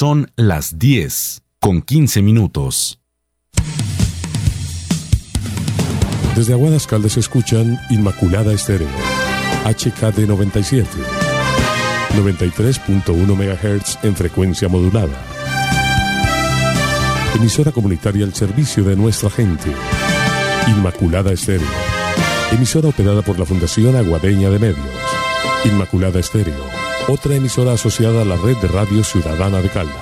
Son las 10 con 15 minutos. Desde Aguadas Caldas escuchan Inmaculada Estéreo, HKD 97, 93.1 MHz en frecuencia modulada. Emisora comunitaria al servicio de nuestra gente. Inmaculada Estéreo. Emisora operada por la Fundación Aguadeña de Medios. Inmaculada Estéreo. Otra emisora asociada a la red de radio ciudadana de Caldas.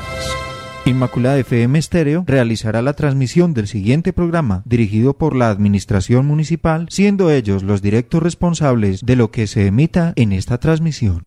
Inmaculada FM Estéreo realizará la transmisión del siguiente programa dirigido por la Administración Municipal, siendo ellos los directos responsables de lo que se emita en esta transmisión.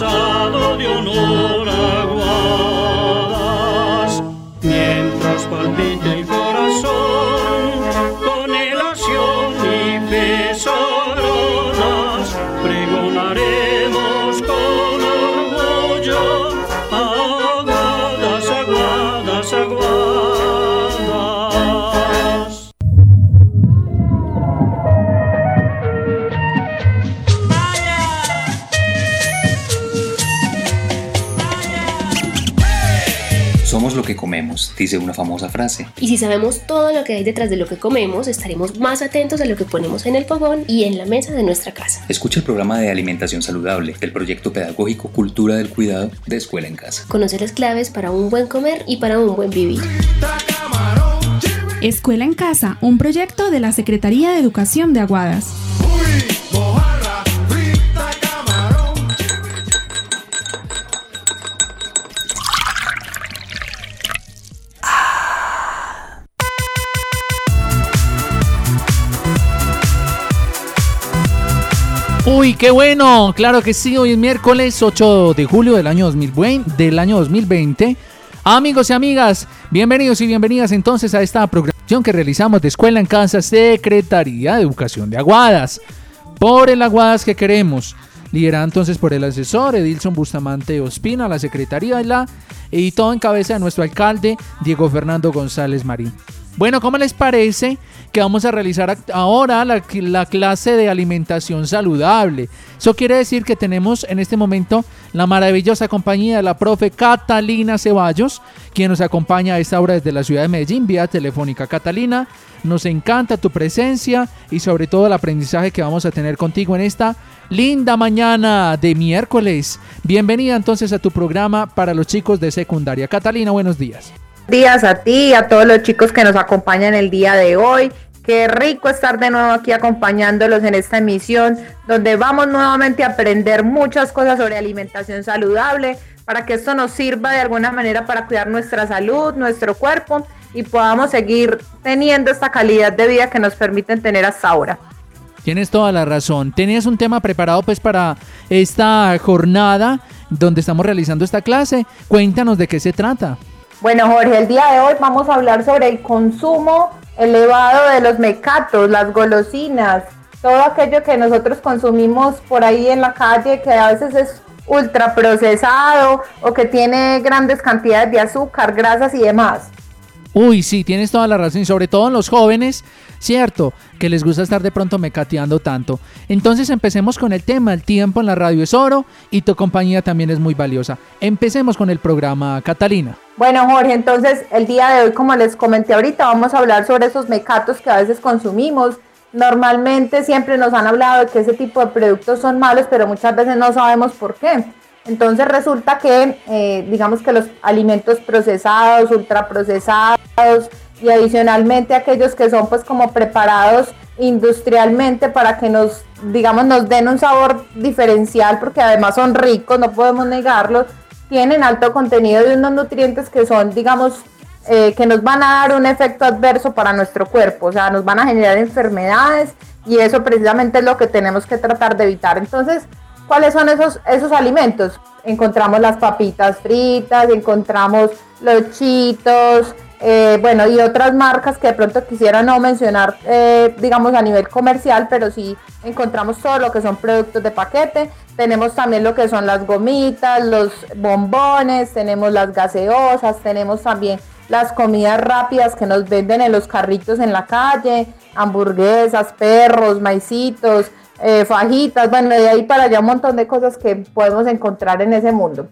Pasado de honor dice una famosa frase. Y si sabemos todo lo que hay detrás de lo que comemos, estaremos más atentos a lo que ponemos en el fogón y en la mesa de nuestra casa. Escucha el programa de alimentación saludable del proyecto pedagógico Cultura del Cuidado de Escuela en Casa. Conoce las claves para un buen comer y para un buen vivir. Escuela en Casa, un proyecto de la Secretaría de Educación de Aguadas. Qué bueno, claro que sí, hoy es miércoles 8 de julio del año 2020, del año 2020. Amigos y amigas, bienvenidos y bienvenidas entonces a esta programación que realizamos de Escuela en Casa, Secretaría de Educación de Aguadas. Por el Aguadas que queremos. Liderada entonces por el asesor Edilson Bustamante Ospina, la Secretaría y la y todo en cabeza de nuestro alcalde Diego Fernando González Marín. Bueno, ¿cómo les parece que vamos a realizar ahora la, la clase de alimentación saludable? Eso quiere decir que tenemos en este momento la maravillosa compañía de la profe Catalina Ceballos, quien nos acompaña a esta hora desde la ciudad de Medellín, vía telefónica. Catalina, nos encanta tu presencia y sobre todo el aprendizaje que vamos a tener contigo en esta linda mañana de miércoles. Bienvenida entonces a tu programa para los chicos de secundaria. Catalina, buenos días. Días a ti y a todos los chicos que nos acompañan el día de hoy. Qué rico estar de nuevo aquí acompañándolos en esta emisión donde vamos nuevamente a aprender muchas cosas sobre alimentación saludable para que esto nos sirva de alguna manera para cuidar nuestra salud, nuestro cuerpo y podamos seguir teniendo esta calidad de vida que nos permiten tener hasta ahora. Tienes toda la razón. Tenías un tema preparado pues para esta jornada donde estamos realizando esta clase. Cuéntanos de qué se trata. Bueno, Jorge, el día de hoy vamos a hablar sobre el consumo elevado de los mecatos, las golosinas, todo aquello que nosotros consumimos por ahí en la calle que a veces es ultra procesado o que tiene grandes cantidades de azúcar, grasas y demás. Uy, sí, tienes toda la razón, y sobre todo en los jóvenes, cierto, que les gusta estar de pronto mecateando tanto. Entonces empecemos con el tema, el tiempo en la radio es oro y tu compañía también es muy valiosa. Empecemos con el programa, Catalina. Bueno, Jorge, entonces el día de hoy, como les comenté ahorita, vamos a hablar sobre esos mecatos que a veces consumimos. Normalmente siempre nos han hablado de que ese tipo de productos son malos, pero muchas veces no sabemos por qué. Entonces resulta que, eh, digamos que los alimentos procesados, ultraprocesados y adicionalmente aquellos que son pues como preparados industrialmente para que nos, digamos, nos den un sabor diferencial, porque además son ricos, no podemos negarlos, tienen alto contenido de unos nutrientes que son, digamos, eh, que nos van a dar un efecto adverso para nuestro cuerpo, o sea, nos van a generar enfermedades y eso precisamente es lo que tenemos que tratar de evitar. Entonces, ¿cuáles son esos, esos alimentos? Encontramos las papitas fritas, encontramos los chitos, eh, bueno, y otras marcas que de pronto quisiera no mencionar, eh, digamos, a nivel comercial, pero sí encontramos todo lo que son productos de paquete. Tenemos también lo que son las gomitas, los bombones, tenemos las gaseosas, tenemos también las comidas rápidas que nos venden en los carritos en la calle, hamburguesas, perros, maicitos, eh, fajitas, bueno, de ahí para allá un montón de cosas que podemos encontrar en ese mundo.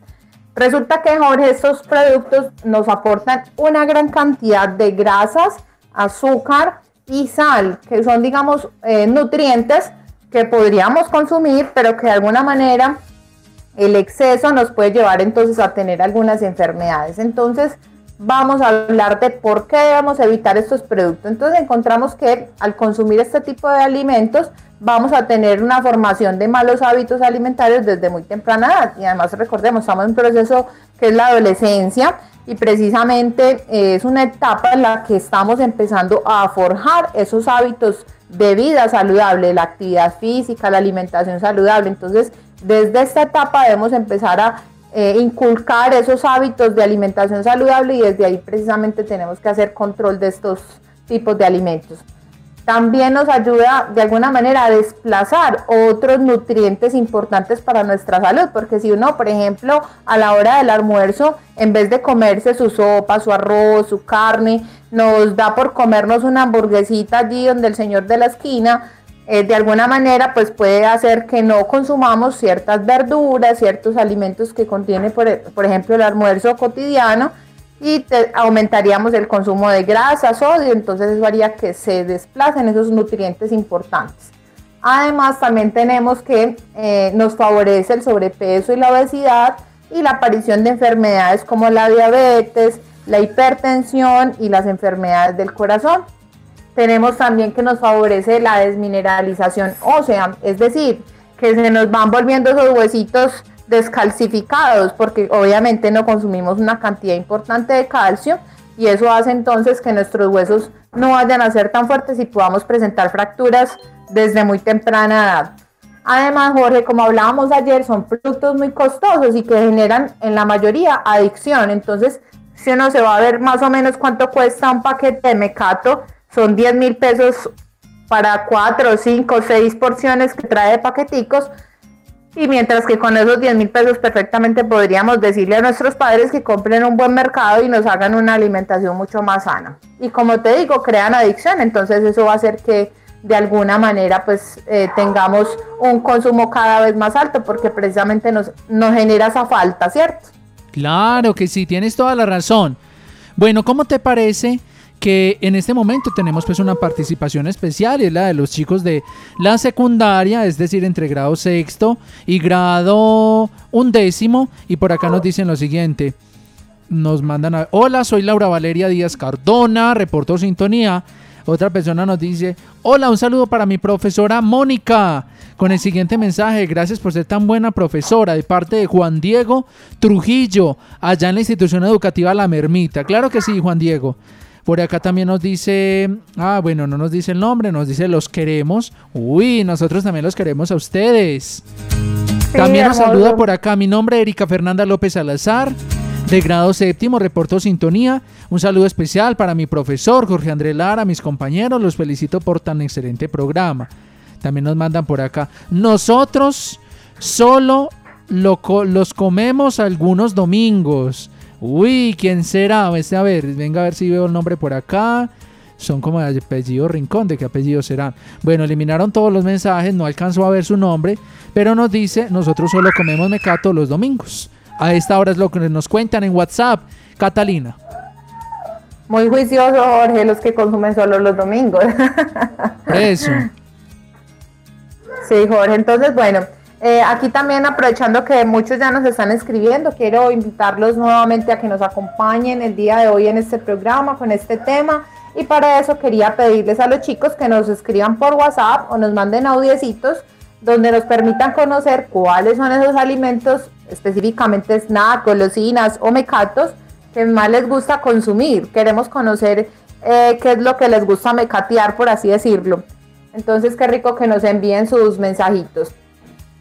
Resulta que, Jorge, estos productos nos aportan una gran cantidad de grasas, azúcar y sal, que son, digamos, eh, nutrientes que podríamos consumir, pero que de alguna manera el exceso nos puede llevar entonces a tener algunas enfermedades. Entonces, vamos a hablar de por qué debemos evitar estos productos. Entonces, encontramos que al consumir este tipo de alimentos, vamos a tener una formación de malos hábitos alimentarios desde muy temprana edad. Y además recordemos, estamos en un proceso que es la adolescencia y precisamente eh, es una etapa en la que estamos empezando a forjar esos hábitos de vida saludable, la actividad física, la alimentación saludable. Entonces, desde esta etapa debemos empezar a eh, inculcar esos hábitos de alimentación saludable y desde ahí precisamente tenemos que hacer control de estos tipos de alimentos también nos ayuda de alguna manera a desplazar otros nutrientes importantes para nuestra salud, porque si uno, por ejemplo, a la hora del almuerzo, en vez de comerse su sopa, su arroz, su carne, nos da por comernos una hamburguesita allí donde el señor de la esquina, eh, de alguna manera, pues puede hacer que no consumamos ciertas verduras, ciertos alimentos que contiene, por, por ejemplo, el almuerzo cotidiano, y aumentaríamos el consumo de grasa, sodio, entonces eso haría que se desplacen esos nutrientes importantes. Además, también tenemos que eh, nos favorece el sobrepeso y la obesidad y la aparición de enfermedades como la diabetes, la hipertensión y las enfermedades del corazón. Tenemos también que nos favorece la desmineralización ósea, es decir, que se nos van volviendo esos huesitos descalcificados porque obviamente no consumimos una cantidad importante de calcio y eso hace entonces que nuestros huesos no vayan a ser tan fuertes y podamos presentar fracturas desde muy temprana edad. Además, Jorge, como hablábamos ayer, son productos muy costosos y que generan en la mayoría adicción. Entonces, si uno se va a ver más o menos cuánto cuesta un paquete de mecato, son 10 mil pesos para 4, 5, 6 porciones que trae de paqueticos, y mientras que con esos 10 mil pesos perfectamente podríamos decirle a nuestros padres que compren un buen mercado y nos hagan una alimentación mucho más sana. Y como te digo, crean adicción, entonces eso va a hacer que de alguna manera pues eh, tengamos un consumo cada vez más alto porque precisamente nos, nos genera esa falta, ¿cierto? Claro que sí, tienes toda la razón. Bueno, ¿cómo te parece en este momento tenemos pues una participación especial, es la de los chicos de la secundaria, es decir, entre grado sexto y grado undécimo, y por acá nos dicen lo siguiente, nos mandan a, hola, soy Laura Valeria Díaz Cardona, reporto sintonía, otra persona nos dice, hola, un saludo para mi profesora Mónica, con el siguiente mensaje, gracias por ser tan buena profesora, de parte de Juan Diego Trujillo, allá en la institución educativa La Mermita, claro que sí, Juan Diego. Por acá también nos dice, ah, bueno, no nos dice el nombre, nos dice los queremos. Uy, nosotros también los queremos a ustedes. también nos saluda por acá mi nombre, Erika Fernanda López Salazar, de grado séptimo, reporto sintonía. Un saludo especial para mi profesor Jorge André Lara, mis compañeros, los felicito por tan excelente programa. También nos mandan por acá. Nosotros solo los comemos algunos domingos. Uy, ¿quién será? Este, a ver, venga a ver si veo el nombre por acá. Son como de apellido Rincón, ¿de qué apellido será? Bueno, eliminaron todos los mensajes, no alcanzó a ver su nombre, pero nos dice, nosotros solo comemos mecato los domingos. A esta hora es lo que nos cuentan en WhatsApp. Catalina. Muy juicioso, Jorge, los que consumen solo los domingos. Eso. Sí, Jorge, entonces, bueno, eh, aquí también aprovechando que muchos ya nos están escribiendo, quiero invitarlos nuevamente a que nos acompañen el día de hoy en este programa con este tema. Y para eso quería pedirles a los chicos que nos escriban por WhatsApp o nos manden audiecitos donde nos permitan conocer cuáles son esos alimentos, específicamente snacks, golosinas o mecatos, que más les gusta consumir. Queremos conocer eh, qué es lo que les gusta mecatear, por así decirlo. Entonces, qué rico que nos envíen sus mensajitos.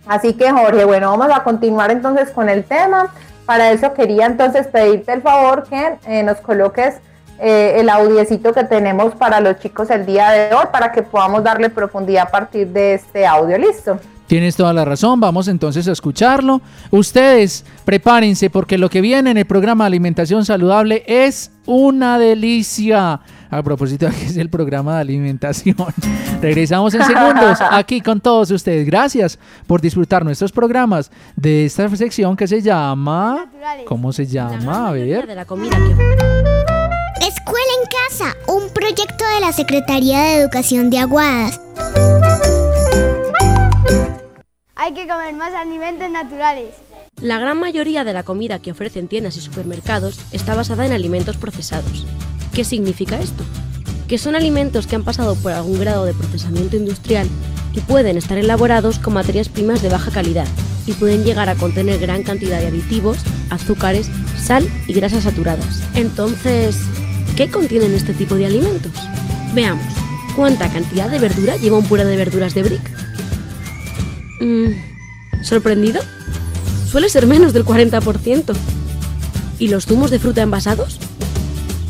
Así que, Jorge, bueno, vamos a continuar entonces con el tema. Para eso quería entonces pedirte el favor que eh, nos coloques eh, el audiecito que tenemos para los chicos el día de hoy para que podamos darle profundidad a partir de este audio. ¿Listo? Tienes toda la razón, vamos entonces a escucharlo. Ustedes prepárense porque lo que viene en el programa de alimentación saludable es una delicia. A propósito de que es el programa de alimentación. Regresamos en segundos aquí con todos ustedes. Gracias por disfrutar nuestros programas de esta sección que se llama... ¿Cómo se llama? A ver. de la comida que Escuela en Casa, un proyecto de la Secretaría de Educación de Aguadas. Hay que comer más alimentos naturales. La gran mayoría de la comida que ofrecen tiendas y supermercados está basada en alimentos procesados. ¿Qué significa esto? Que son alimentos que han pasado por algún grado de procesamiento industrial y pueden estar elaborados con materias primas de baja calidad y pueden llegar a contener gran cantidad de aditivos, azúcares, sal y grasas saturadas. Entonces, ¿qué contienen este tipo de alimentos? Veamos, ¿cuánta cantidad de verdura lleva un puré de verduras de brick? Mm, ¿Sorprendido? Suele ser menos del 40%. ¿Y los zumos de fruta envasados?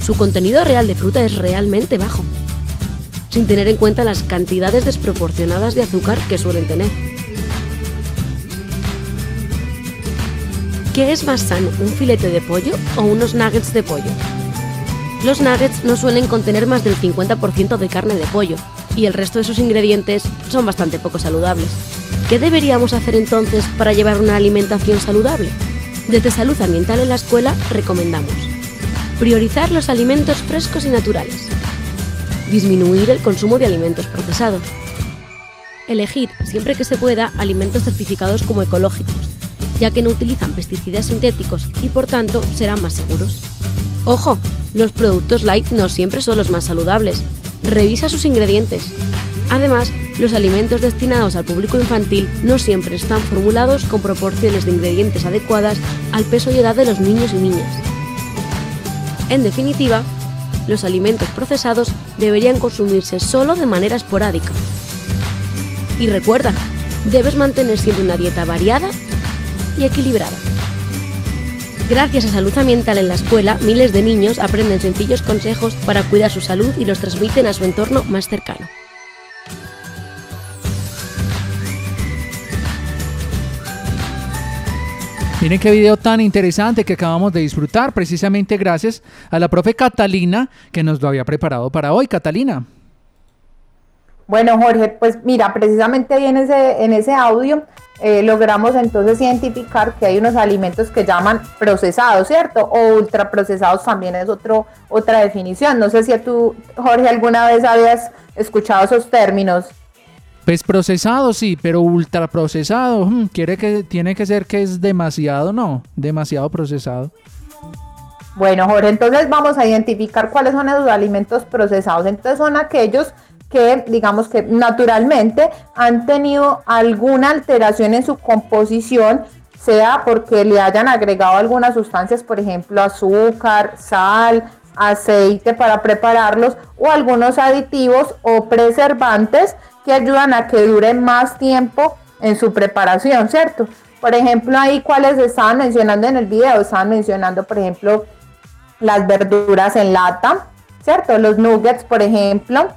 Su contenido real de fruta es realmente bajo, sin tener en cuenta las cantidades desproporcionadas de azúcar que suelen tener. ¿Qué es más sano, un filete de pollo o unos nuggets de pollo? Los nuggets no suelen contener más del 50% de carne de pollo y el resto de sus ingredientes son bastante poco saludables. ¿Qué deberíamos hacer entonces para llevar una alimentación saludable? Desde Salud Ambiental en la Escuela recomendamos priorizar los alimentos frescos y naturales, disminuir el consumo de alimentos procesados, elegir, siempre que se pueda, alimentos certificados como ecológicos, ya que no utilizan pesticidas sintéticos y por tanto serán más seguros. Ojo, los productos light no siempre son los más saludables. Revisa sus ingredientes. Además, los alimentos destinados al público infantil no siempre están formulados con proporciones de ingredientes adecuadas al peso y edad de los niños y niñas. En definitiva, los alimentos procesados deberían consumirse solo de manera esporádica. Y recuerda, debes mantener siempre una dieta variada y equilibrada. Gracias a Salud Ambiental en la escuela, miles de niños aprenden sencillos consejos para cuidar su salud y los transmiten a su entorno más cercano. Miren qué video tan interesante que acabamos de disfrutar, precisamente gracias a la profe Catalina que nos lo había preparado para hoy. Catalina. Bueno, Jorge, pues mira, precisamente ahí en ese, en ese audio eh, logramos entonces identificar que hay unos alimentos que llaman procesados, ¿cierto? O ultraprocesados también es otro, otra definición. No sé si tú, Jorge, alguna vez habías escuchado esos términos. Pues procesado sí, pero ultraprocesado, hmm, quiere que tiene que ser que es demasiado, no, demasiado procesado. Bueno, Jorge, entonces vamos a identificar cuáles son esos alimentos procesados. Entonces son aquellos que digamos que naturalmente han tenido alguna alteración en su composición, sea porque le hayan agregado algunas sustancias, por ejemplo, azúcar, sal, aceite para prepararlos o algunos aditivos o preservantes que ayudan a que dure más tiempo en su preparación, ¿cierto? Por ejemplo, ahí cuáles estaban mencionando en el video, estaban mencionando, por ejemplo, las verduras en lata, ¿cierto? Los nuggets, por ejemplo,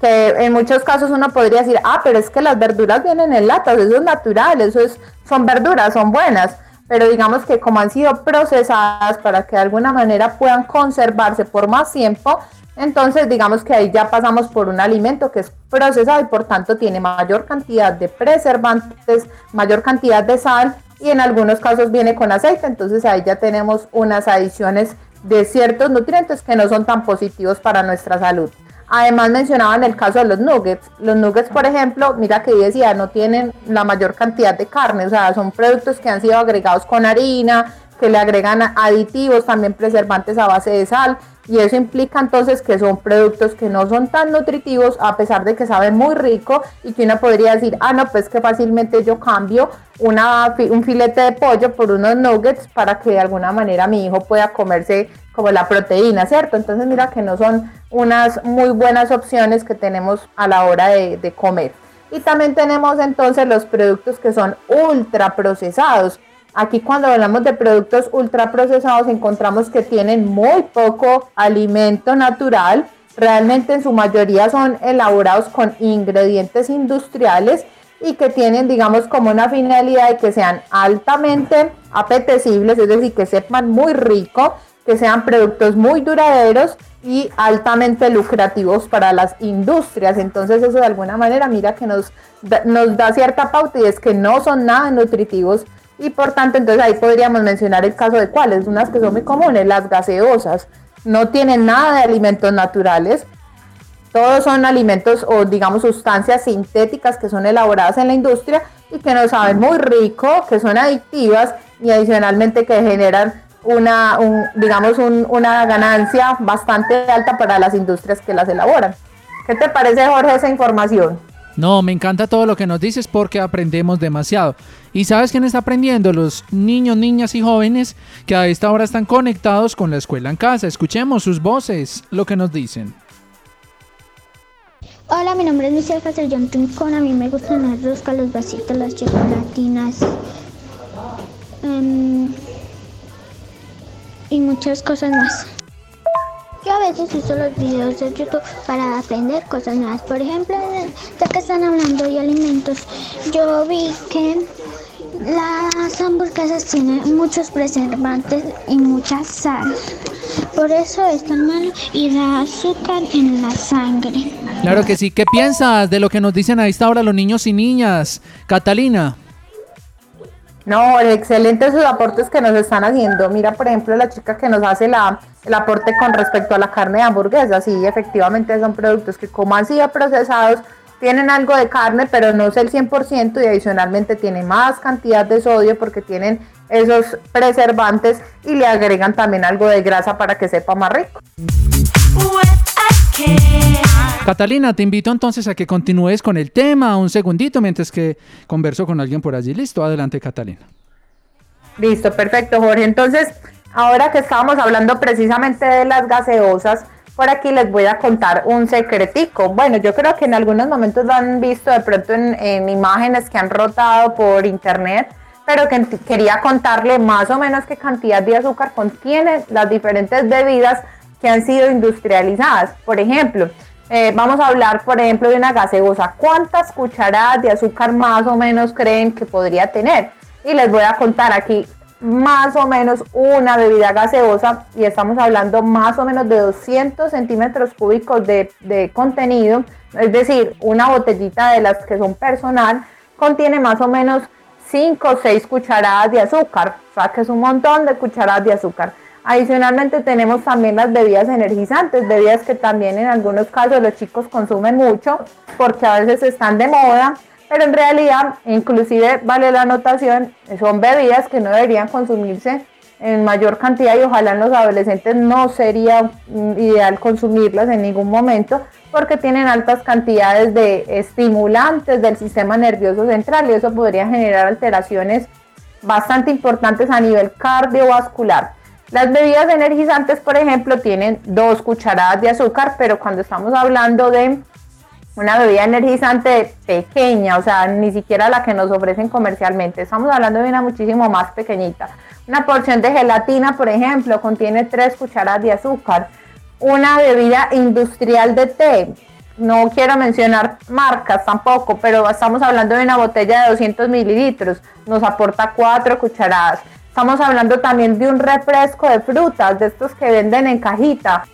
que en muchos casos uno podría decir, ah, pero es que las verduras vienen en lata, eso es natural, eso es, son verduras, son buenas, pero digamos que como han sido procesadas para que de alguna manera puedan conservarse por más tiempo, entonces, digamos que ahí ya pasamos por un alimento que es procesado y por tanto tiene mayor cantidad de preservantes, mayor cantidad de sal y en algunos casos viene con aceite. Entonces ahí ya tenemos unas adiciones de ciertos nutrientes que no son tan positivos para nuestra salud. Además mencionaban el caso de los nuggets. Los nuggets, por ejemplo, mira que decía, no tienen la mayor cantidad de carne, o sea, son productos que han sido agregados con harina, que le agregan aditivos, también preservantes a base de sal y eso implica entonces que son productos que no son tan nutritivos a pesar de que saben muy rico y que uno podría decir, ah, no, pues que fácilmente yo cambio un filete de pollo por unos nuggets para que de alguna manera mi hijo pueda comerse como la proteína, ¿cierto? Entonces mira que no son unas muy buenas opciones que tenemos a la hora de, comer. Y también tenemos entonces los productos que son ultra procesados. Aquí cuando hablamos de productos ultraprocesados encontramos que tienen muy poco alimento natural, realmente en su mayoría son elaborados con ingredientes industriales y que tienen, digamos, como una finalidad de que sean altamente apetecibles, es decir, que sepan muy rico, que sean productos muy duraderos y altamente lucrativos para las industrias. Entonces eso de alguna manera, mira que nos, nos da cierta pauta y es que no son nada nutritivos y por tanto entonces ahí podríamos mencionar el caso de cuáles, unas que son muy comunes, las gaseosas, no tienen nada de alimentos naturales, todos son alimentos o digamos sustancias sintéticas que son elaboradas en la industria y que nos saben muy rico, que son adictivas y adicionalmente que generan una, digamos una ganancia bastante alta para las industrias que las elaboran. ¿Qué te parece Jorge esa información? No, me encanta todo lo que nos dices porque aprendemos demasiado. ¿Y sabes quién está aprendiendo? Los niños, niñas y jóvenes que a esta hora están conectados con la escuela en casa. Escuchemos sus voces, lo que nos dicen. Hola, mi nombre es Michelle Castellón Rincón. A mí me gustan las roscas, los vasitos, las chocolatinas. Em, y muchas cosas más. Yo a veces uso los videos de YouTube para aprender cosas nuevas. Por ejemplo, ya que están hablando de alimentos, yo vi que las hamburguesas tienen muchos preservantes y mucha sal. Por eso es tan malo y da azúcar en la sangre. Claro que sí. ¿Qué piensas de lo que nos dicen a esta hora los niños y niñas? Catalina. No, excelentes sus aportes que nos están haciendo. Mira, por ejemplo, la chica que nos hace la, el aporte con respecto a la carne de hamburguesa. Sí, efectivamente son productos que como han sido procesados, tienen algo de carne, pero no es el 100% y adicionalmente tienen más cantidad de sodio porque tienen esos preservantes y le agregan también algo de grasa para que sepa más rico. Catalina, te invito entonces a que continúes con el tema un segundito mientras que converso con alguien por allí. Listo, adelante Catalina. Listo, perfecto Jorge. Entonces, ahora que estábamos hablando precisamente de las gaseosas, por aquí les voy a contar un secretico. Bueno, yo creo que en algunos momentos lo han visto de pronto en, imágenes que han rotado por internet, pero que quería contarle más o menos qué cantidad de azúcar contienen las diferentes bebidas que han sido industrializadas. Por ejemplo, eh, vamos a hablar, por ejemplo, de una gaseosa. ¿Cuántas cucharadas de azúcar más o menos creen que podría tener? Y les voy a contar aquí más o menos una bebida gaseosa y estamos hablando más o menos de 200 centímetros cúbicos de, de contenido, es decir, una botellita de las que son personal contiene más o menos 5 o 6 cucharadas de azúcar, o sea que es un montón de cucharadas de azúcar. Adicionalmente tenemos también las bebidas energizantes, bebidas que también en algunos casos los chicos consumen mucho porque a veces están de moda, pero en realidad inclusive vale la anotación, son bebidas que no deberían consumirse en mayor cantidad y ojalá en los adolescentes no sería ideal consumirlas en ningún momento porque tienen altas cantidades de estimulantes del sistema nervioso central y eso podría generar alteraciones bastante importantes a nivel cardiovascular. Las bebidas energizantes, por ejemplo, tienen dos cucharadas de azúcar, pero cuando estamos hablando de una bebida energizante pequeña, o sea, ni siquiera la que nos ofrecen comercialmente, estamos hablando de una muchísimo más pequeñita. Una porción de gelatina, por ejemplo, contiene tres cucharadas de azúcar. Una bebida industrial de té, no quiero mencionar marcas tampoco, pero estamos hablando de una botella de 200 mililitros, nos aporta cuatro cucharadas. Estamos hablando también de un refresco de frutas, de estos que venden en cajita.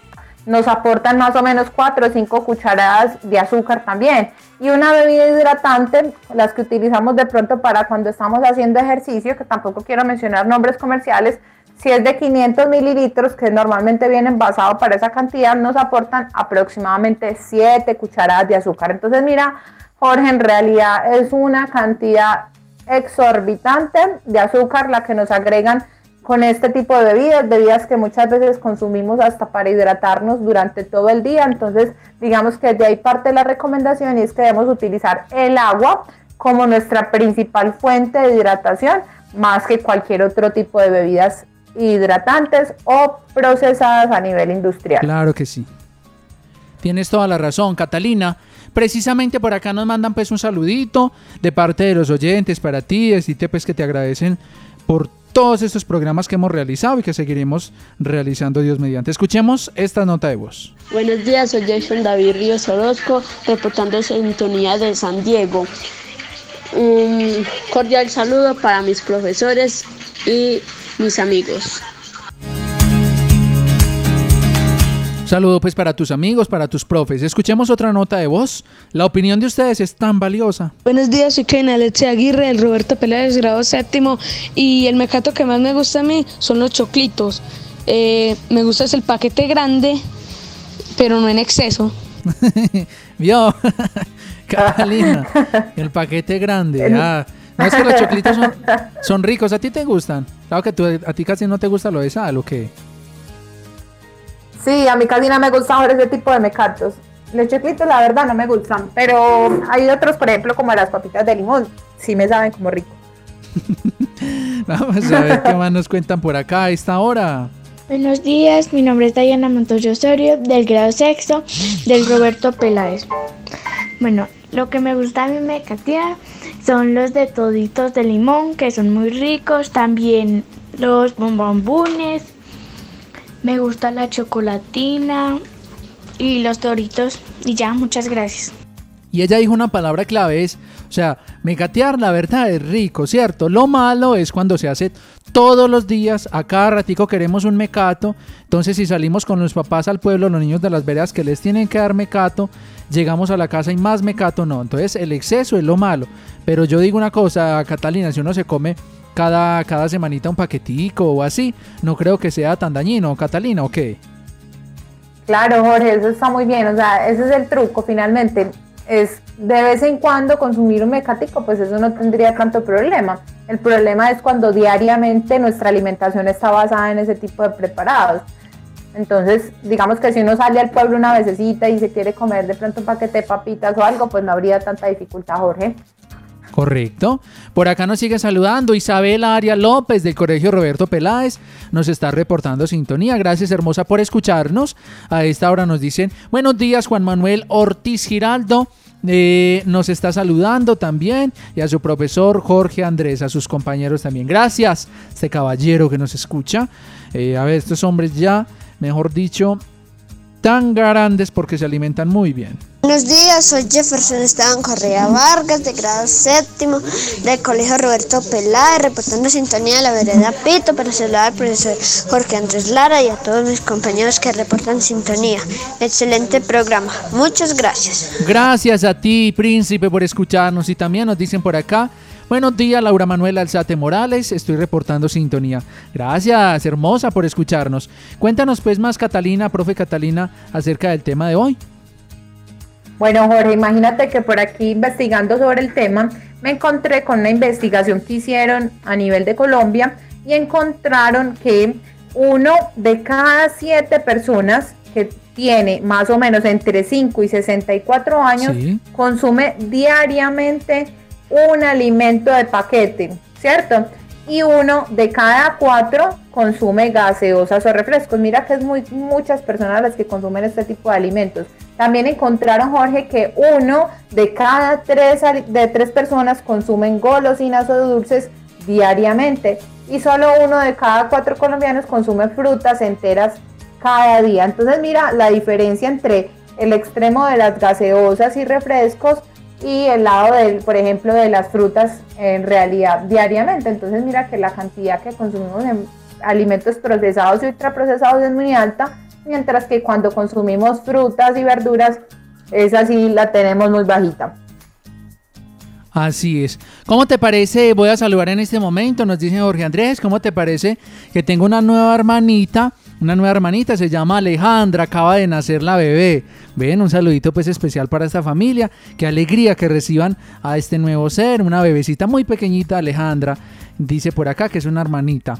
Nos aportan más o menos 4 o 5 cucharadas de azúcar también. Y una bebida hidratante, las que utilizamos de pronto para cuando estamos haciendo ejercicio, que tampoco quiero mencionar nombres comerciales, si es de 500 mililitros, que normalmente viene envasado para esa cantidad, nos aportan aproximadamente 7 cucharadas de azúcar. Entonces, mira, Jorge, en realidad es una cantidad exorbitante de azúcar la que nos agregan con este tipo de bebidas, bebidas que muchas veces consumimos hasta para hidratarnos durante todo el día. Entonces, digamos que de ahí parte la recomendación y es que debemos utilizar el agua como nuestra principal fuente de hidratación, más que cualquier otro tipo de bebidas hidratantes o procesadas a nivel industrial. Claro que sí. Tienes toda la razón, Catalina. Precisamente por acá nos mandan pues un saludito de parte de los oyentes para ti, decirte pues que te agradecen por todos estos programas que hemos realizado y que seguiremos realizando Dios mediante. Escuchemos esta nota de voz. Buenos días, soy Jason David Ríos Orozco, reportando sintonía de San Diego. Un cordial saludo para mis profesores y mis amigos. Saludo pues para tus amigos, para tus profes. Escuchemos otra nota de voz. La opinión de ustedes es tan valiosa. Buenos días, soy Kevin Alexia Aguirre, el Roberto Peláez, grado séptimo. Y el mecato que más me gusta a mí son los choclitos. Eh, me gusta es el paquete grande, pero no en exceso. Vio, Catalina, el paquete grande. No es que los choclitos son, son ricos. ¿A ti te gustan? Claro que tú, a ti casi no te gusta lo de sal, ¿o qué? Sí, a mí casi no me gustan ese tipo de mecatos. Los choclitos, la verdad, no me gustan. Pero hay otros, por ejemplo, como las papitas de limón. Sí me saben como rico. Vamos a ver qué más nos cuentan por acá a esta hora. Buenos días, mi nombre es Diana Montoya Osorio, del grado sexto, del Roberto Peláez. Bueno, lo que me gusta a mí me catea son los de toditos de limón, que son muy ricos. También los bombombunes. Me gusta la chocolatina y los doritos. Y ya, muchas gracias. Y ella dijo una palabra clave, es, o sea, mecatear la verdad es rico, ¿cierto? Lo malo es cuando se hace todos los días, a cada ratico queremos un mecato, entonces si salimos con los papás al pueblo, los niños de las veredas que les tienen que dar mecato, llegamos a la casa y más mecato no, entonces el exceso es lo malo. Pero yo digo una cosa, Catalina, si uno se come cada, cada semanita un paquetico o así, no creo que sea tan dañino, Catalina, ¿o qué? Claro, Jorge, eso está muy bien, o sea, ese es el truco finalmente es de vez en cuando consumir un mecático, pues eso no tendría tanto problema. El problema es cuando diariamente nuestra alimentación está basada en ese tipo de preparados. Entonces, digamos que si uno sale al pueblo una vecesita y se quiere comer de pronto un paquete de papitas o algo, pues no habría tanta dificultad, Jorge. Correcto. Por acá nos sigue saludando Isabel Aria López del Colegio Roberto Peláez. Nos está reportando sintonía. Gracias, hermosa, por escucharnos. A esta hora nos dicen, buenos días, Juan Manuel Ortiz Giraldo. Eh, nos está saludando también y a su profesor Jorge Andrés, a sus compañeros también. Gracias, este caballero que nos escucha. Eh, a ver, estos hombres ya, mejor dicho, tan grandes porque se alimentan muy bien. Buenos días, soy Jefferson Esteban Correa Vargas, de grado séptimo del Colegio Roberto Peláez, reportando sintonía de la vereda Pito para saludar al profesor Jorge Andrés Lara y a todos mis compañeros que reportan sintonía. Excelente programa, muchas gracias. Gracias a ti, príncipe, por escucharnos y también nos dicen por acá. Buenos días, Laura Manuela Alzate Morales. Estoy reportando sintonía. Gracias, hermosa, por escucharnos. Cuéntanos, pues, más, Catalina, profe Catalina, acerca del tema de hoy. Bueno, Jorge, imagínate que por aquí investigando sobre el tema, me encontré con una investigación que hicieron a nivel de Colombia y encontraron que uno de cada siete personas que tiene más o menos entre 5 y 64 años consume diariamente un alimento de paquete, ¿cierto? Y uno de cada cuatro consume gaseosas o refrescos. Mira que es muy, muchas personas las que consumen este tipo de alimentos. También encontraron, Jorge, que uno de cada tres, de tres personas consumen golosinas o dulces diariamente y solo uno de cada cuatro colombianos consume frutas enteras cada día. Entonces mira la diferencia entre el extremo de las gaseosas y refrescos y el lado del, por ejemplo, de las frutas en realidad diariamente. Entonces mira que la cantidad que consumimos en alimentos procesados y ultraprocesados es muy alta mientras que cuando consumimos frutas y verduras, esa sí la tenemos muy bajita. Así es. ¿Cómo te parece? Voy a saludar en este momento, nos dice Jorge Andrés, ¿cómo te parece que tengo una nueva hermanita? Una nueva hermanita, se llama Alejandra, acaba de nacer la bebé. Ven, un saludito pues especial para esta familia. Qué alegría que reciban a este nuevo ser, una bebecita muy pequeñita, Alejandra. Dice por acá que es una hermanita.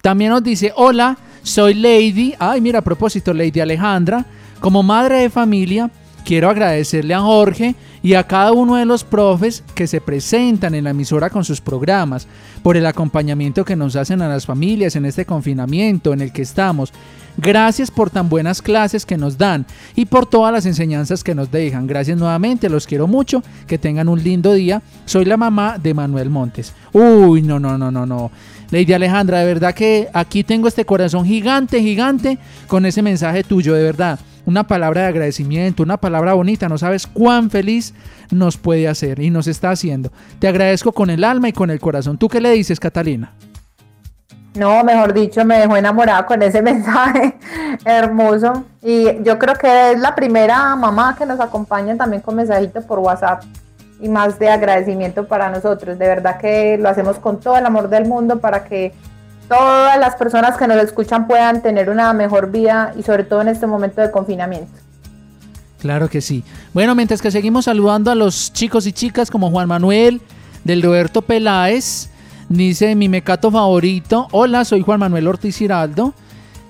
También nos dice, hola, soy Lady. Ay, mira, a propósito, Lady Alejandra. Como madre de familia, quiero agradecerle a Jorge y a cada uno de los profes que se presentan en la emisora con sus programas, por el acompañamiento que nos hacen a las familias en este confinamiento en el que estamos. Gracias por tan buenas clases que nos dan y por todas las enseñanzas que nos dejan. Gracias nuevamente, los quiero mucho, que tengan un lindo día. Soy la mamá de Manuel Montes. Uy, no, no, no, no, no. Lady Alejandra, de verdad que aquí tengo este corazón gigante, gigante con ese mensaje tuyo, de verdad una palabra de agradecimiento, una palabra bonita, no sabes cuán feliz nos puede hacer y nos está haciendo. Te agradezco con el alma y con el corazón. ¿Tú qué le dices, Catalina? No, mejor dicho, me dejó enamorada con ese mensaje hermoso. Y yo creo que es la primera mamá que nos acompaña también con mensajito por WhatsApp y más de agradecimiento para nosotros. De verdad que lo hacemos con todo el amor del mundo para que todas las personas que nos escuchan puedan tener una mejor vida y sobre todo en este momento de confinamiento. Claro que sí. Bueno, mientras que seguimos saludando a los chicos y chicas como Juan Manuel del Roberto Peláez, dice mi mecato favorito. Hola, soy Juan Manuel Ortiz Giraldo.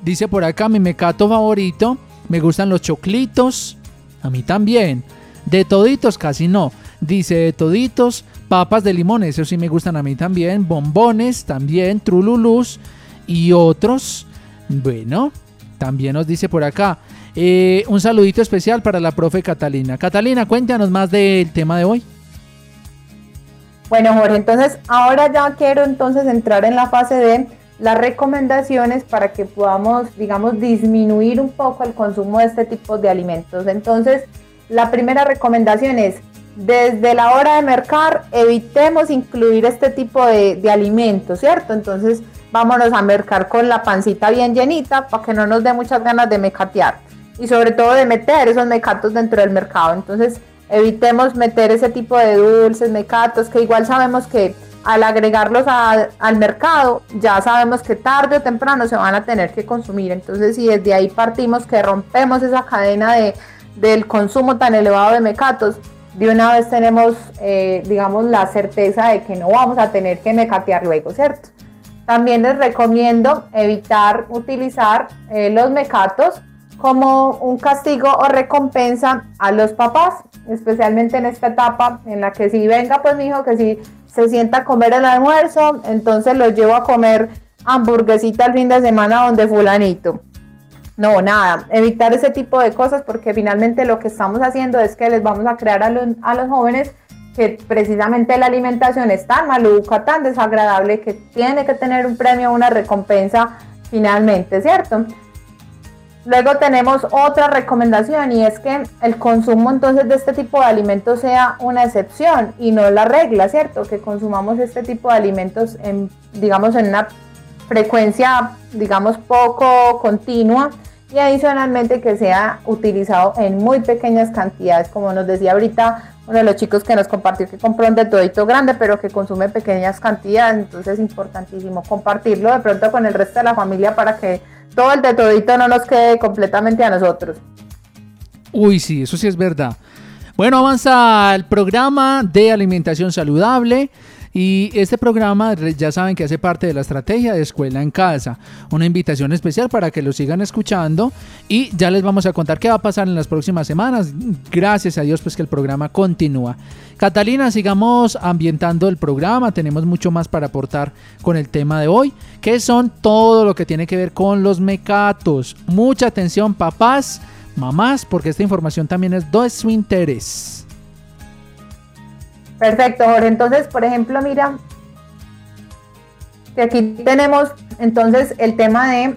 Dice por acá mi mecato favorito. Me gustan los choclitos. A mí también. De toditos casi no. Dice de toditos papas de limón, eso sí me gustan a mí también, bombones también, trululus y otros. Bueno, también nos dice por acá. Eh, un saludito especial para la profe Catalina. Catalina, cuéntanos más del tema de hoy. Bueno, Jorge, entonces ahora ya quiero entonces entrar en la fase de las recomendaciones para que podamos, digamos, disminuir un poco el consumo de este tipo de alimentos. Entonces, la primera recomendación es desde la hora de mercar, evitemos incluir este tipo de, alimentos, ¿cierto? Entonces, vámonos a mercar con la pancita bien llenita para que no nos dé muchas ganas de mecatear y sobre todo de meter esos mecatos dentro del mercado. Entonces, evitemos meter ese tipo de dulces, mecatos, que igual sabemos que al agregarlos al mercado, ya sabemos que tarde o temprano se van a tener que consumir. Entonces, si desde ahí partimos que rompemos esa cadena de, del consumo tan elevado de mecatos, de una vez tenemos, eh, digamos, la certeza de que no vamos a tener que mecatear luego, ¿cierto? También les recomiendo evitar utilizar eh, los mecatos como un castigo o recompensa a los papás, especialmente en esta etapa en la que si venga, pues mi hijo, que si se sienta a comer el almuerzo, entonces lo llevo a comer hamburguesita el fin de semana donde fulanito. No, nada, evitar ese tipo de cosas porque finalmente lo que estamos haciendo es que les vamos a crear a los, jóvenes que precisamente la alimentación es tan maluca, tan desagradable que tiene que tener un premio, una recompensa finalmente, ¿cierto? Luego tenemos otra recomendación y es que el consumo entonces de este tipo de alimentos sea una excepción y no la regla, ¿cierto? Que consumamos este tipo de alimentos en, digamos, en una frecuencia, digamos, poco continua y adicionalmente que sea utilizado en muy pequeñas cantidades, como nos decía ahorita uno de los chicos que nos compartió que compró un de todito grande, pero que consume pequeñas cantidades, entonces es importantísimo compartirlo de pronto con el resto de la familia para que todo el de todito no nos quede completamente a nosotros. Uy, sí, eso sí es verdad. Bueno, avanza el programa de alimentación saludable. Y este programa ya saben que hace parte de la estrategia de Escuela en Casa. Una invitación especial para que lo sigan escuchando y ya les vamos a contar qué va a pasar en las próximas semanas. Gracias a Dios pues que el programa continúa. Catalina, sigamos ambientando el programa. Tenemos mucho más para aportar con el tema de hoy, que son todo lo que tiene que ver con los mecatos. Mucha atención papás, mamás, porque esta información también es de su interés. Perfecto, Jorge. Entonces, por ejemplo, mira, que aquí tenemos entonces el tema de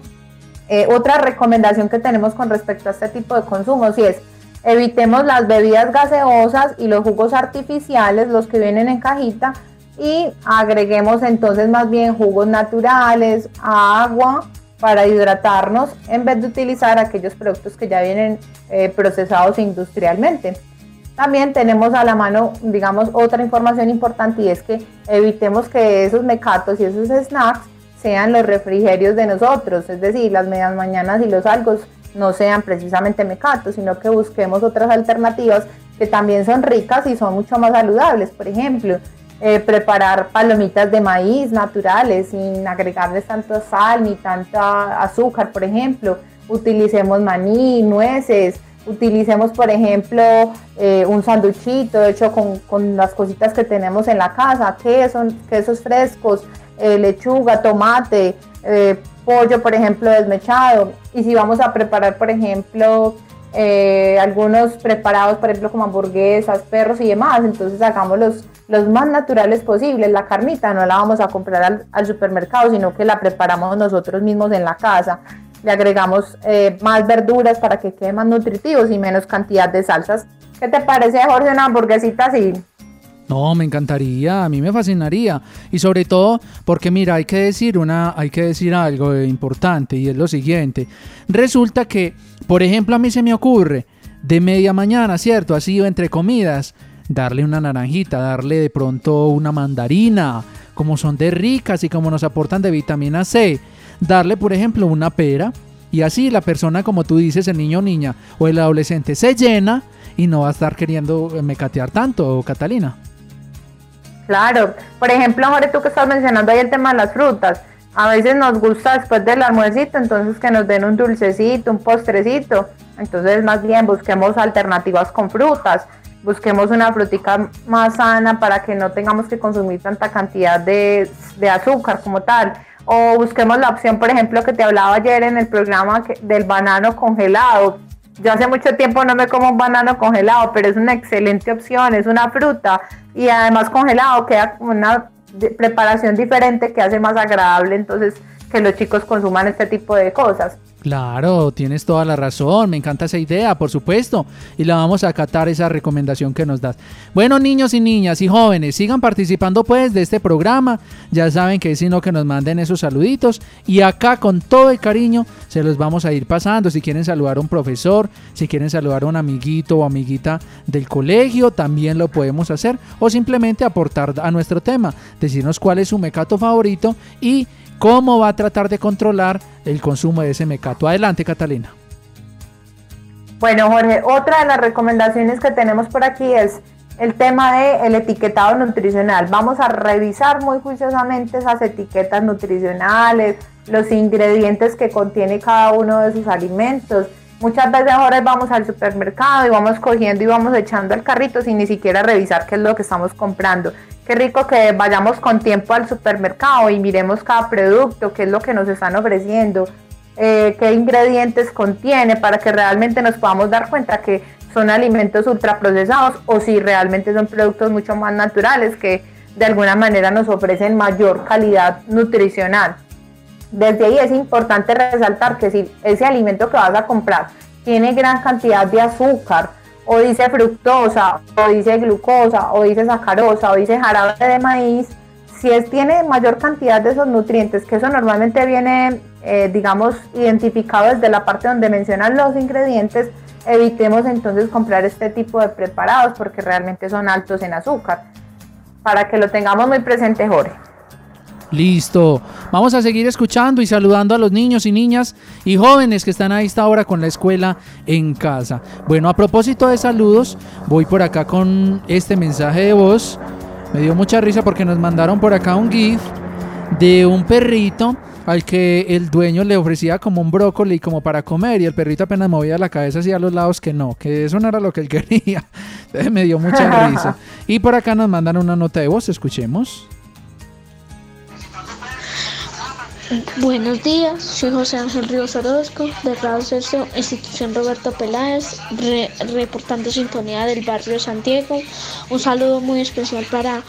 eh, otra recomendación que tenemos con respecto a este tipo de consumos y es evitemos las bebidas gaseosas y los jugos artificiales, los que vienen en cajita, y agreguemos entonces más bien jugos naturales, agua para hidratarnos en vez de utilizar aquellos productos que ya vienen eh, procesados industrialmente. También tenemos a la mano, digamos, otra información importante y es que evitemos que esos mecatos y esos snacks sean los refrigerios de nosotros, es decir, las medias mañanas y los algos no sean precisamente mecatos, sino que busquemos otras alternativas que también son ricas y son mucho más saludables. Por ejemplo, eh, preparar palomitas de maíz naturales sin agregarles tanta sal ni tanta azúcar, por ejemplo. Utilicemos maní, nueces, utilicemos, por ejemplo, eh, un sanduchito hecho con, con, las cositas que tenemos en la casa, quesos, quesos frescos, eh, lechuga, tomate, eh, pollo, por ejemplo, desmechado. Y si vamos a preparar, por ejemplo, algunos preparados, por ejemplo, como hamburguesas, perros y demás, entonces hagamos los, los más naturales posibles. La carnita no la vamos a comprar al supermercado, sino que la preparamos nosotros mismos en la casa le agregamos eh, más verduras para que quede más nutritivos y menos cantidad de salsas. ¿Qué te parece, Jorge, una hamburguesita así? No, me encantaría, a mí me fascinaría. Y sobre todo porque mira, hay que decir una, hay que decir algo importante y es lo siguiente. Resulta que, por ejemplo, a mí se me ocurre de media mañana, ¿cierto? Así entre comidas, darle una naranjita, darle de pronto una mandarina, como son de ricas y como nos aportan de vitamina C darle, por ejemplo, una pera y así la persona, como tú dices, el niño o niña o el adolescente se llena y no va a estar queriendo eh, mecatear tanto, Catalina. Claro, por ejemplo, Jorge, tú que estás mencionando ahí el tema de las frutas, a veces nos gusta después del almuercito, entonces que nos den un dulcecito, un postrecito, entonces más bien busquemos alternativas con frutas, busquemos una frutica más sana para que no tengamos que consumir tanta cantidad de, de azúcar como tal o busquemos la opción, por ejemplo, que te hablaba ayer en el programa del banano congelado. Yo hace mucho tiempo no me como un banano congelado, pero es una excelente opción, es una fruta y además congelado queda una preparación diferente que hace más agradable entonces que los chicos consuman este tipo de cosas. Claro, tienes toda la razón, me encanta esa idea, por supuesto, y la vamos a acatar esa recomendación que nos das. Bueno, niños y niñas y jóvenes, sigan participando pues de este programa, ya saben que es sino que nos manden esos saluditos y acá con todo el cariño se los vamos a ir pasando, si quieren saludar a un profesor, si quieren saludar a un amiguito o amiguita del colegio, también lo podemos hacer, o simplemente aportar a nuestro tema, decirnos cuál es su mecato favorito y cómo va a tratar de controlar el consumo de ese mecato. Adelante, Catalina. Bueno, Jorge, otra de las recomendaciones que tenemos por aquí es el tema del etiquetado nutricional. Vamos a revisar muy juiciosamente esas etiquetas nutricionales, los ingredientes que contiene cada uno de sus alimentos. Muchas veces ahora vamos al supermercado y vamos cogiendo y vamos echando al carrito sin ni siquiera revisar qué es lo que estamos comprando. Qué rico que vayamos con tiempo al supermercado y miremos cada producto, qué es lo que nos están ofreciendo, eh, qué ingredientes contiene para que realmente nos podamos dar cuenta que son alimentos ultraprocesados o si realmente son productos mucho más naturales que de alguna manera nos ofrecen mayor calidad nutricional. Desde ahí es importante resaltar que si ese alimento que vas a comprar tiene gran cantidad de azúcar, o dice fructosa, o dice glucosa, o dice sacarosa, o dice jarabe de maíz, si es, tiene mayor cantidad de esos nutrientes, que eso normalmente viene, eh, digamos, identificado desde la parte donde mencionan los ingredientes, evitemos entonces comprar este tipo de preparados porque realmente son altos en azúcar. Para que lo tengamos muy presente, Jorge. Listo. Vamos a seguir escuchando y saludando a los niños y niñas y jóvenes que están a esta hora con la escuela en casa. Bueno, a propósito de saludos, voy por acá con este mensaje de voz. Me dio mucha risa porque nos mandaron por acá un GIF de un perrito al que el dueño le ofrecía como un brócoli como para comer y el perrito apenas movía la cabeza hacia los lados que no, que eso no era lo que él quería. me dio mucha risa. Y por acá nos mandan una nota de voz, escuchemos. Buenos días, soy José Ángel Ríos Orozco, de grado sexto, institución Roberto Peláez, reportando sintonía del barrio Santiago. Un saludo muy especial para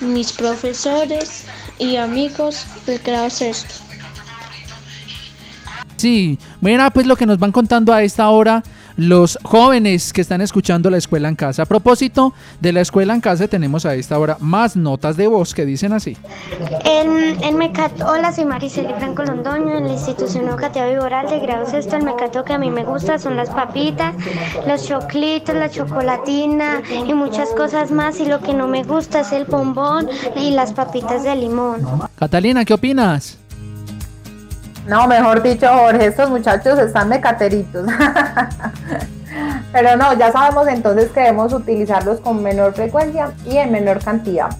mis profesores y amigos del grado sexto. Sí, mira pues lo que nos van contando a esta hora los jóvenes que están escuchando la escuela en casa. A propósito de la escuela en casa, tenemos a esta hora más notas de voz que dicen así. El, mecato, hola, soy Mariceli Franco Londoño, en la institución educativa Viboral de grado sexto. El mecato que a mí me gusta son las papitas, los choclitos, la chocolatina y muchas cosas más. Y lo que no me gusta es el bombón y las papitas de limón. Catalina, ¿qué opinas? No, mejor dicho, Jorge, estos muchachos están mecateritos. Pero no, ya sabemos entonces que debemos utilizarlos con menor frecuencia y en menor cantidad.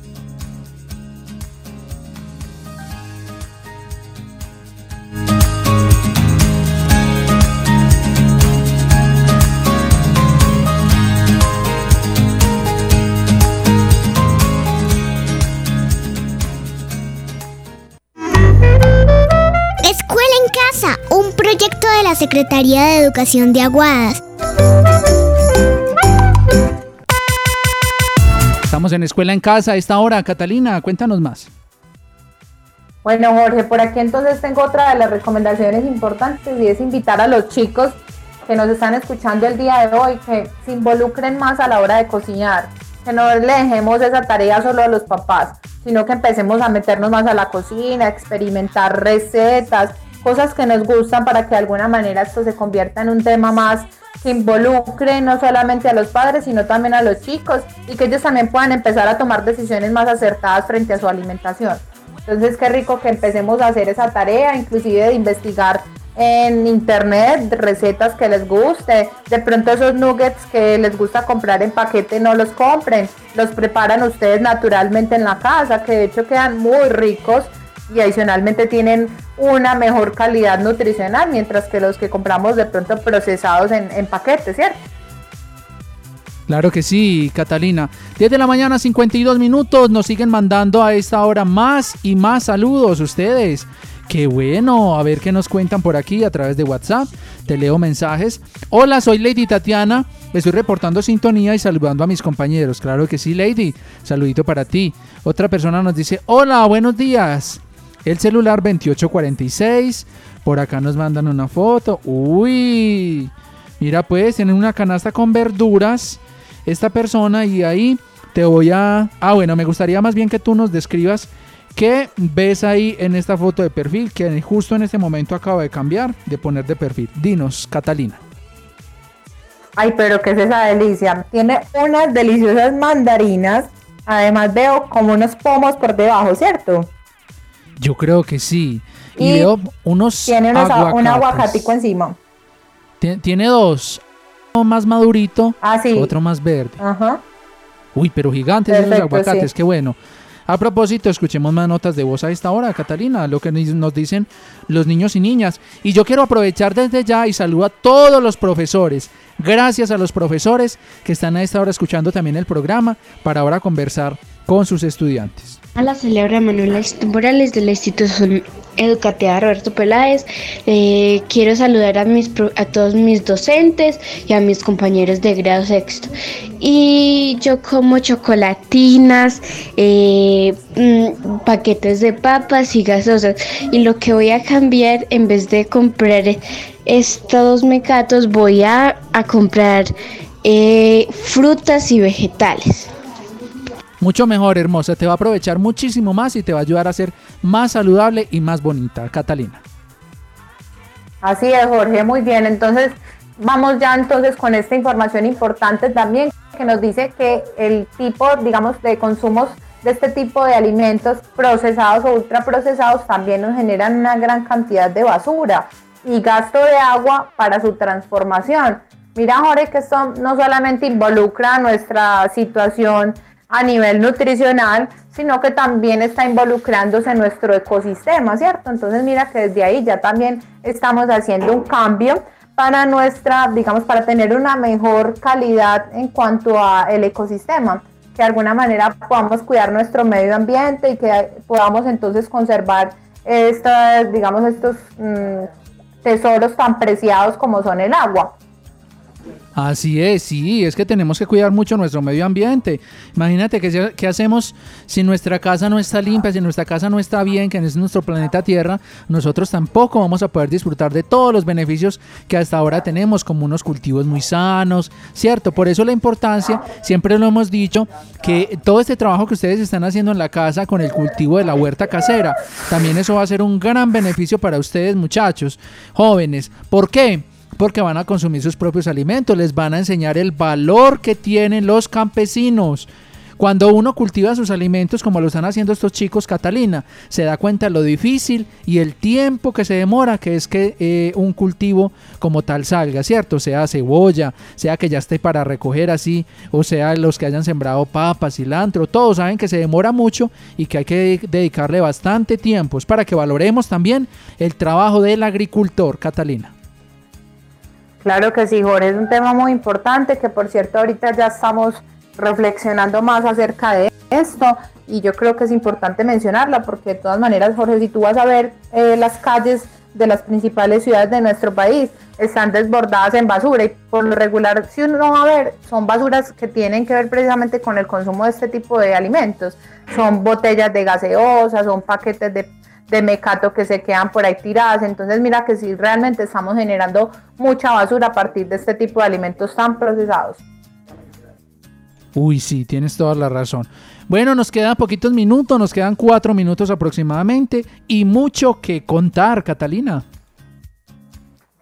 Secretaría de Educación de Aguadas. Estamos en Escuela en Casa a esta hora. Catalina, cuéntanos más. Bueno, Jorge, por aquí entonces tengo otra de las recomendaciones importantes y es invitar a los chicos que nos están escuchando el día de hoy que se involucren más a la hora de cocinar, que no le dejemos esa tarea solo a los papás, sino que empecemos a meternos más a la cocina, experimentar recetas, cosas que nos gustan para que de alguna manera esto se convierta en un tema más que involucre no solamente a los padres, sino también a los chicos y que ellos también puedan empezar a tomar decisiones más acertadas frente a su alimentación. Entonces, qué rico que empecemos a hacer esa tarea, inclusive de investigar en internet recetas que les guste. De pronto esos nuggets que les gusta comprar en paquete no los compren, los preparan ustedes naturalmente en la casa, que de hecho quedan muy ricos y adicionalmente tienen una mejor calidad nutricional, mientras que los que compramos de pronto procesados en, en paquete, ¿cierto? Claro que sí, Catalina. 10 de la mañana, 52 minutos. Nos siguen mandando a esta hora más y más saludos ustedes. Qué bueno, a ver qué nos cuentan por aquí a través de WhatsApp. Te leo mensajes. Hola, soy Lady Tatiana. Estoy reportando sintonía y saludando a mis compañeros. Claro que sí, Lady. Saludito para ti. Otra persona nos dice, hola, buenos días. El celular 2846. Por acá nos mandan una foto. Uy. Mira pues, tienen una canasta con verduras. Esta persona y ahí te voy a... Ah, bueno, me gustaría más bien que tú nos describas qué ves ahí en esta foto de perfil que justo en este momento acabo de cambiar, de poner de perfil. Dinos, Catalina. Ay, pero qué es esa delicia. Tiene unas deliciosas mandarinas. Además veo como unos pomos por debajo, ¿cierto? Yo creo que sí. Y, veo unos Tiene unos, un aguacatico encima. Tien- Tiene dos. Uno más madurito, Ah, sí. otro más verde. Ajá. Uy, pero gigantes esos aguacates, sí. qué bueno. A propósito, escuchemos más notas de voz a esta hora, Catalina, lo que nos dicen los niños y niñas. Y yo quiero aprovechar desde ya y saludo a todos los profesores. Gracias a los profesores que están a esta hora escuchando también el programa para ahora conversar con sus estudiantes. La celebra Manuela Morales de la institución educativa Roberto Peláez. Eh, quiero saludar a, todos mis docentes y a mis compañeros de grado sexto. Y yo como chocolatinas, eh, mm, paquetes de papas y gasosas. Y lo que voy a cambiar, en vez de comprar estos mecatos, voy a, a comprar eh, frutas y vegetales. Mucho mejor, hermosa, te va a aprovechar muchísimo más y te va a ayudar a ser más saludable y más bonita, Catalina. Así es, Jorge, muy bien. Entonces, vamos ya entonces con esta información importante también que nos dice que el tipo, digamos, de consumos de este tipo de alimentos procesados o ultraprocesados también nos generan una gran cantidad de basura y gasto de agua para su transformación. Mira, Jorge, que esto no solamente involucra nuestra situación a nivel nutricional, sino que también está involucrándose nuestro ecosistema, ¿cierto? Entonces mira que desde ahí ya también estamos haciendo un cambio para nuestra, digamos, para tener una mejor calidad en cuanto a el ecosistema, que de alguna manera podamos cuidar nuestro medio ambiente y que podamos entonces conservar estas, digamos, estos mm, tesoros tan preciados como son el agua. Así es, sí, es que tenemos que cuidar mucho nuestro medio ambiente. Imagínate qué hacemos si nuestra casa no está limpia, si nuestra casa no está bien, que es nuestro planeta Tierra, nosotros tampoco vamos a poder disfrutar de todos los beneficios que hasta ahora tenemos, como unos cultivos muy sanos, ¿cierto? Por eso la importancia, siempre lo hemos dicho, que todo este trabajo que ustedes están haciendo en la casa con el cultivo de la huerta casera, también eso va a ser un gran beneficio para ustedes, muchachos, jóvenes. ¿Por qué? Porque van a consumir sus propios alimentos, les van a enseñar el valor que tienen los campesinos. Cuando uno cultiva sus alimentos como lo están haciendo estos chicos, Catalina, se da cuenta lo difícil y el tiempo que se demora, que es que eh, un cultivo como tal salga, ¿cierto? Sea cebolla, sea que ya esté para recoger así, o sea los que hayan sembrado papas, cilantro, todos saben que se demora mucho y que hay que de- dedicarle bastante tiempo. Es para que valoremos también el trabajo del agricultor, Catalina. Claro que sí, Jorge, es un tema muy importante que por cierto ahorita ya estamos reflexionando más acerca de esto y yo creo que es importante mencionarla porque de todas maneras, Jorge, si tú vas a ver eh, las calles de las principales ciudades de nuestro país están desbordadas en basura y por lo regular, si uno va a ver, son basuras que tienen que ver precisamente con el consumo de este tipo de alimentos. Son botellas de gaseosa, son paquetes de, de mecato que se quedan por ahí tiradas. Entonces mira que sí, realmente estamos generando mucha basura a partir de este tipo de alimentos tan procesados. Uy, sí, tienes toda la razón. Bueno, nos quedan poquitos minutos, nos quedan cuatro minutos aproximadamente y mucho que contar, Catalina.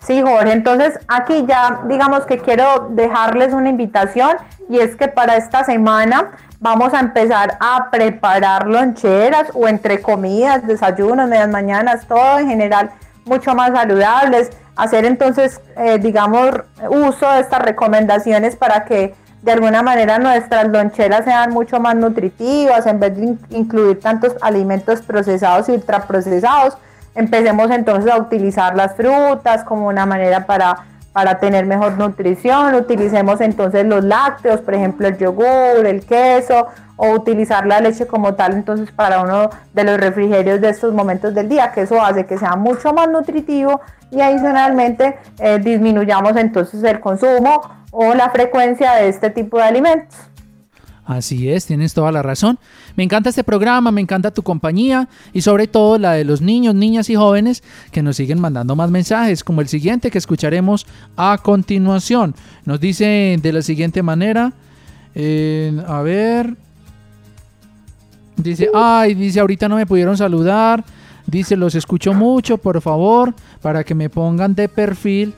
Sí, Jorge, entonces aquí ya digamos que quiero dejarles una invitación y es que para esta semana vamos a empezar a preparar loncheras o entre comidas, desayunos, medias mañanas, todo en general mucho más saludables, hacer entonces, eh, digamos, uso de estas recomendaciones para que de alguna manera nuestras loncheras sean mucho más nutritivas en vez de incluir tantos alimentos procesados y ultraprocesados. Empecemos entonces a utilizar las frutas como una manera para, para tener mejor nutrición. Utilicemos entonces los lácteos, por ejemplo el yogur, el queso o utilizar la leche como tal entonces para uno de los refrigerios de estos momentos del día, que eso hace que sea mucho más nutritivo y adicionalmente eh, disminuyamos entonces el consumo o la frecuencia de este tipo de alimentos. Así es, tienes toda la razón. Me encanta este programa, me encanta tu compañía y sobre todo la de los niños, niñas y jóvenes que nos siguen mandando más mensajes, como el siguiente que escucharemos a continuación. Nos dice de la siguiente manera, eh, a ver, dice, ay, dice, ahorita no me pudieron saludar, dice, los escucho mucho, por favor, para que me pongan de perfil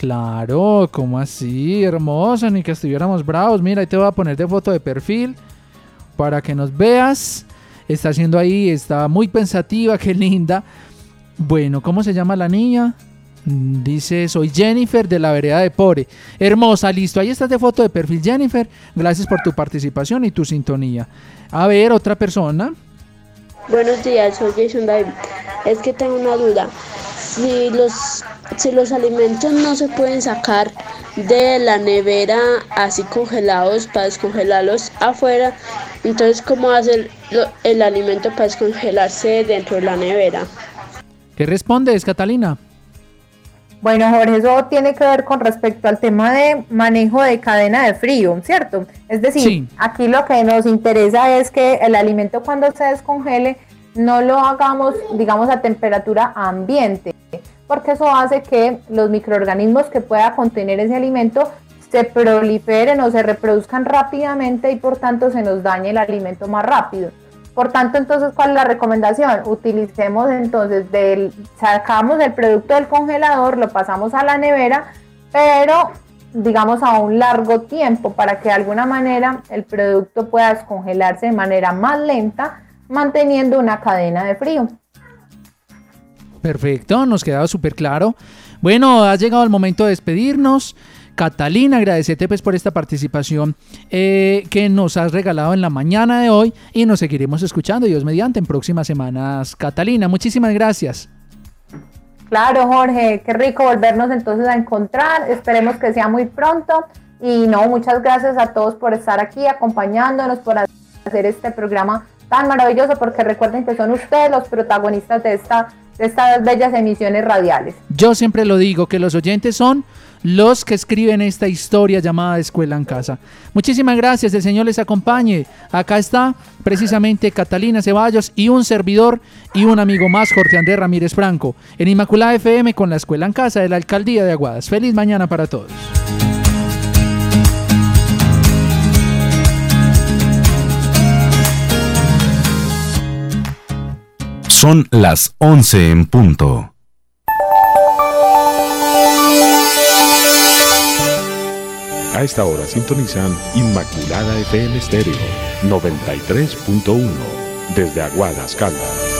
Claro, ¿cómo así? Hermoso, ni que estuviéramos bravos. Mira, ahí te voy a poner de foto de perfil para que nos veas. Está haciendo ahí, está muy pensativa, qué linda. Bueno, ¿cómo se llama la niña? Dice, soy Jennifer de la vereda de Pore. Hermosa, listo. Ahí estás de foto de perfil, Jennifer. Gracias por tu participación y tu sintonía. A ver, otra persona. Buenos días, soy Jason David. Es que tengo una duda si los, si los alimentos no se pueden sacar de la nevera así congelados para descongelarlos afuera, entonces ¿cómo hacer el alimento para descongelarse dentro de la nevera? ¿Qué respondes, Catalina? Bueno, Jorge, eso tiene que ver con respecto al tema de manejo de cadena de frío, ¿cierto? Es decir, aquí lo que nos interesa es que el alimento cuando se descongele no lo hagamos, digamos, a temperatura ambiente, porque eso hace que los microorganismos que pueda contener ese alimento se proliferen o se reproduzcan rápidamente y por tanto se nos dañe el alimento más rápido. Por tanto, entonces, ¿cuál es la recomendación? Utilicemos entonces, del, sacamos el producto del congelador, lo pasamos a la nevera, pero digamos a un largo tiempo para que de alguna manera el producto pueda descongelarse de manera más lenta manteniendo una cadena de frío. Perfecto, nos quedaba súper claro. Bueno, ha llegado el momento de despedirnos. Catalina, agradecerte pues por esta participación eh, que nos has regalado en la mañana de hoy y nos seguiremos escuchando, Dios mediante, en próximas semanas. Catalina, muchísimas gracias. Claro, Jorge, qué rico volvernos entonces a encontrar. Esperemos que sea muy pronto. Y no, muchas gracias a todos por estar aquí acompañándonos, por hacer este programa tan maravilloso porque recuerden que son ustedes los protagonistas de, esta, estas bellas emisiones radiales. Yo siempre lo digo, que los oyentes son los que escriben esta historia llamada Escuela en Casa. Muchísimas gracias, el Señor les acompañe. Acá está precisamente Catalina Ceballos y un servidor y un amigo más, Jorge Andrés Ramírez Franco, en Inmaculada FM con la Escuela en Casa de la Alcaldía de Aguadas. Feliz mañana para todos. Son las 11 en punto. A esta hora sintonizan Inmaculada FM Estéreo 93.1 desde Aguadas, Caldas.